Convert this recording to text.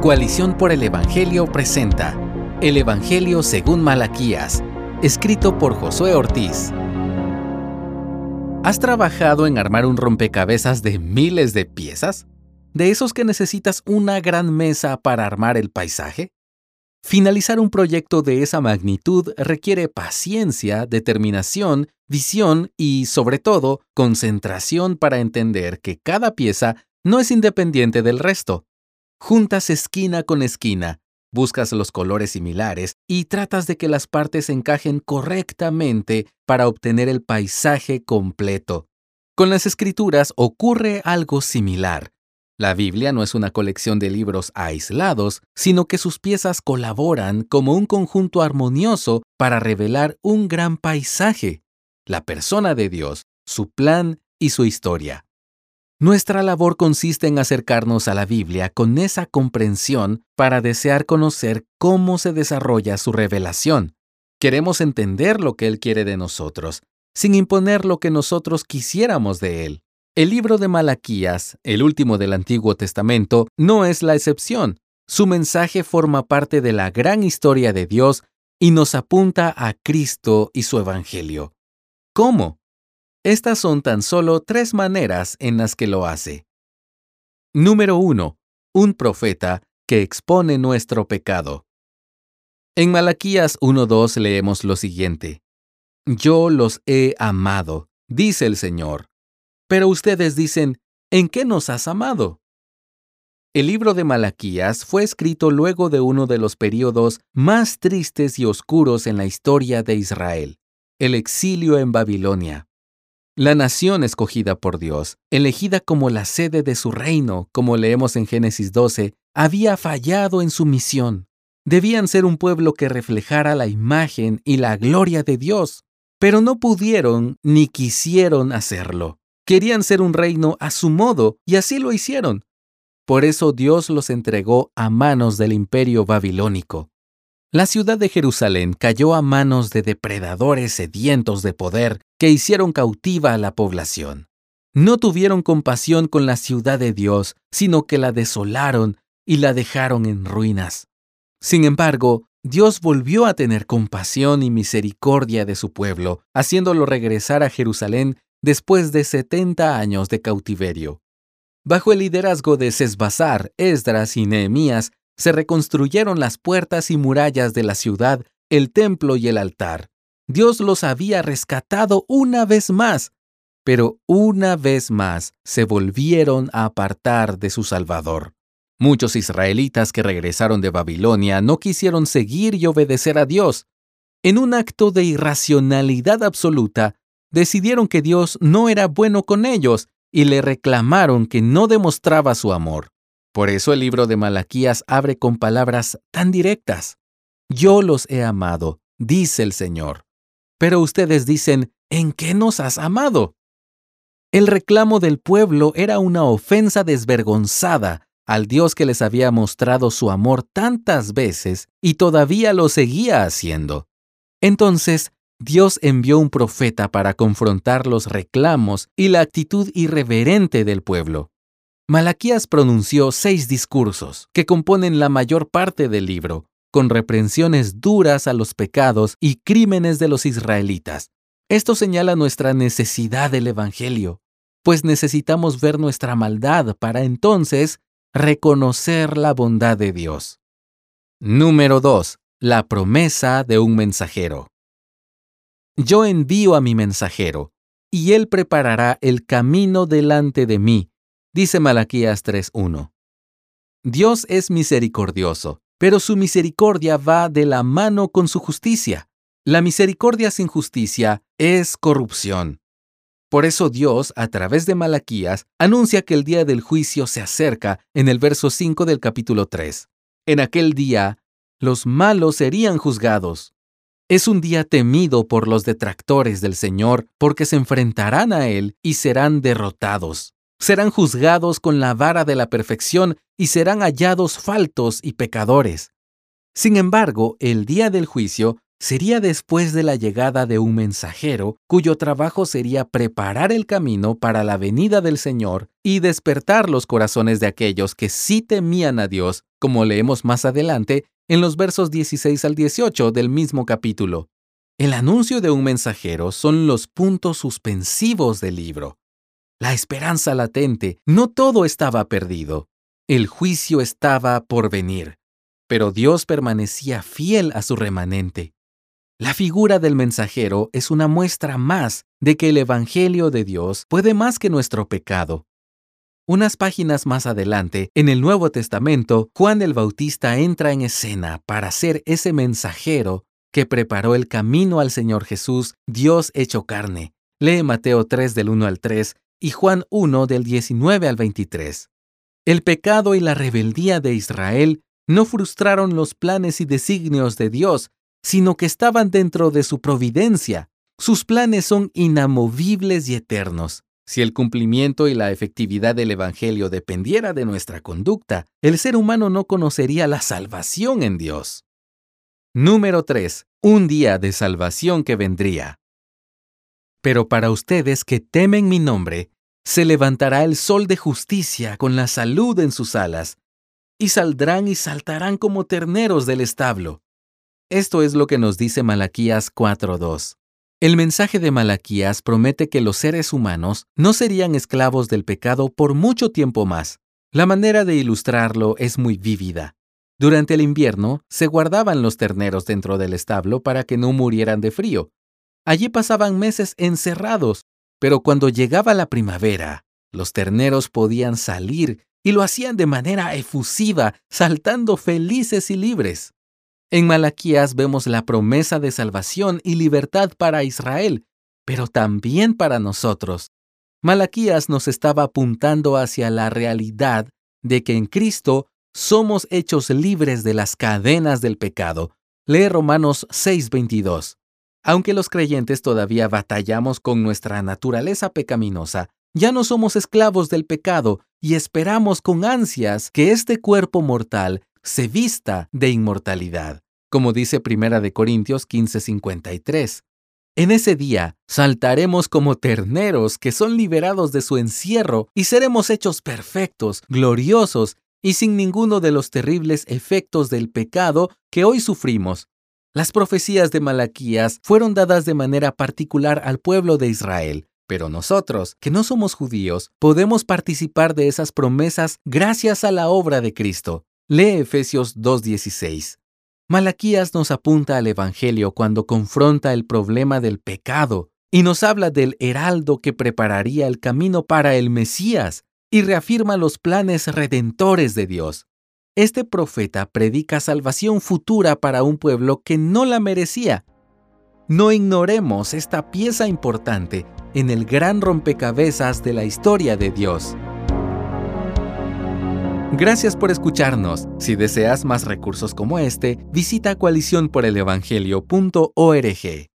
Coalición por el Evangelio presenta El Evangelio según Malaquías, escrito por Josué Ortiz. ¿Has trabajado en armar un rompecabezas de miles de piezas? ¿De esos que necesitas una gran mesa para armar el paisaje? Finalizar un proyecto de esa magnitud requiere paciencia, determinación, visión y, sobre todo, concentración para entender que cada pieza no es independiente del resto. Juntas esquina con esquina, buscas los colores similares y tratas de que las partes encajen correctamente para obtener el paisaje completo. Con las escrituras ocurre algo similar. La Biblia no es una colección de libros aislados, sino que sus piezas colaboran como un conjunto armonioso para revelar un gran paisaje, la persona de Dios, su plan y su historia. Nuestra labor consiste en acercarnos a la Biblia con esa comprensión para desear conocer cómo se desarrolla su revelación. Queremos entender lo que Él quiere de nosotros, sin imponer lo que nosotros quisiéramos de Él. El libro de Malaquías, el último del Antiguo Testamento, no es la excepción. Su mensaje forma parte de la gran historia de Dios y nos apunta a Cristo y su Evangelio. ¿Cómo? Estas son tan solo tres maneras en las que lo hace. Número 1. Un profeta que expone nuestro pecado. En Malaquías 1.2 leemos lo siguiente. Yo los he amado, dice el Señor. Pero ustedes dicen, ¿en qué nos has amado? El libro de Malaquías fue escrito luego de uno de los periodos más tristes y oscuros en la historia de Israel, el exilio en Babilonia. La nación escogida por Dios, elegida como la sede de su reino, como leemos en Génesis 12, había fallado en su misión. Debían ser un pueblo que reflejara la imagen y la gloria de Dios, pero no pudieron ni quisieron hacerlo. Querían ser un reino a su modo y así lo hicieron. Por eso Dios los entregó a manos del imperio babilónico. La ciudad de Jerusalén cayó a manos de depredadores sedientos de poder que hicieron cautiva a la población. No tuvieron compasión con la ciudad de Dios, sino que la desolaron y la dejaron en ruinas. Sin embargo, Dios volvió a tener compasión y misericordia de su pueblo, haciéndolo regresar a Jerusalén después de 70 años de cautiverio. Bajo el liderazgo de Sesbazar, Esdras y Nehemías, se reconstruyeron las puertas y murallas de la ciudad, el templo y el altar. Dios los había rescatado una vez más, pero una vez más se volvieron a apartar de su Salvador. Muchos israelitas que regresaron de Babilonia no quisieron seguir y obedecer a Dios. En un acto de irracionalidad absoluta, decidieron que Dios no era bueno con ellos y le reclamaron que no demostraba su amor. Por eso el libro de Malaquías abre con palabras tan directas. Yo los he amado, dice el Señor. Pero ustedes dicen, ¿en qué nos has amado? El reclamo del pueblo era una ofensa desvergonzada al Dios que les había mostrado su amor tantas veces y todavía lo seguía haciendo. Entonces, Dios envió un profeta para confrontar los reclamos y la actitud irreverente del pueblo. Malaquías pronunció seis discursos, que componen la mayor parte del libro, con reprensiones duras a los pecados y crímenes de los israelitas. Esto señala nuestra necesidad del Evangelio, pues necesitamos ver nuestra maldad para entonces reconocer la bondad de Dios. Número 2. La promesa de un mensajero. Yo envío a mi mensajero, y él preparará el camino delante de mí Dice Malaquías 3.1. Dios es misericordioso, pero su misericordia va de la mano con su justicia. La misericordia sin justicia es corrupción. Por eso Dios, a través de Malaquías, anuncia que el día del juicio se acerca en el verso 5 del capítulo 3. En aquel día, los malos serían juzgados. Es un día temido por los detractores del Señor porque se enfrentarán a Él y serán derrotados serán juzgados con la vara de la perfección y serán hallados faltos y pecadores. Sin embargo, el día del juicio sería después de la llegada de un mensajero cuyo trabajo sería preparar el camino para la venida del Señor y despertar los corazones de aquellos que sí temían a Dios, como leemos más adelante en los versos 16 al 18 del mismo capítulo. El anuncio de un mensajero son los puntos suspensivos del libro. La esperanza latente, no todo estaba perdido. El juicio estaba por venir, pero Dios permanecía fiel a su remanente. La figura del mensajero es una muestra más de que el Evangelio de Dios puede más que nuestro pecado. Unas páginas más adelante, en el Nuevo Testamento, Juan el Bautista entra en escena para ser ese mensajero que preparó el camino al Señor Jesús, Dios hecho carne. Lee Mateo 3 del 1 al 3 y Juan 1 del 19 al 23. El pecado y la rebeldía de Israel no frustraron los planes y designios de Dios, sino que estaban dentro de su providencia. Sus planes son inamovibles y eternos. Si el cumplimiento y la efectividad del Evangelio dependiera de nuestra conducta, el ser humano no conocería la salvación en Dios. Número 3. Un día de salvación que vendría. Pero para ustedes que temen mi nombre, se levantará el sol de justicia con la salud en sus alas, y saldrán y saltarán como terneros del establo. Esto es lo que nos dice Malaquías 4.2. El mensaje de Malaquías promete que los seres humanos no serían esclavos del pecado por mucho tiempo más. La manera de ilustrarlo es muy vívida. Durante el invierno se guardaban los terneros dentro del establo para que no murieran de frío. Allí pasaban meses encerrados, pero cuando llegaba la primavera, los terneros podían salir y lo hacían de manera efusiva, saltando felices y libres. En Malaquías vemos la promesa de salvación y libertad para Israel, pero también para nosotros. Malaquías nos estaba apuntando hacia la realidad de que en Cristo somos hechos libres de las cadenas del pecado. Lee Romanos 6:22. Aunque los creyentes todavía batallamos con nuestra naturaleza pecaminosa, ya no somos esclavos del pecado y esperamos con ansias que este cuerpo mortal se vista de inmortalidad, como dice Primera de Corintios 15:53. En ese día saltaremos como terneros que son liberados de su encierro y seremos hechos perfectos, gloriosos y sin ninguno de los terribles efectos del pecado que hoy sufrimos. Las profecías de Malaquías fueron dadas de manera particular al pueblo de Israel, pero nosotros, que no somos judíos, podemos participar de esas promesas gracias a la obra de Cristo. Lee Efesios 2.16. Malaquías nos apunta al Evangelio cuando confronta el problema del pecado y nos habla del heraldo que prepararía el camino para el Mesías y reafirma los planes redentores de Dios. Este profeta predica salvación futura para un pueblo que no la merecía. No ignoremos esta pieza importante en el gran rompecabezas de la historia de Dios. Gracias por escucharnos. Si deseas más recursos como este, visita coaliciónporelevangelio.org.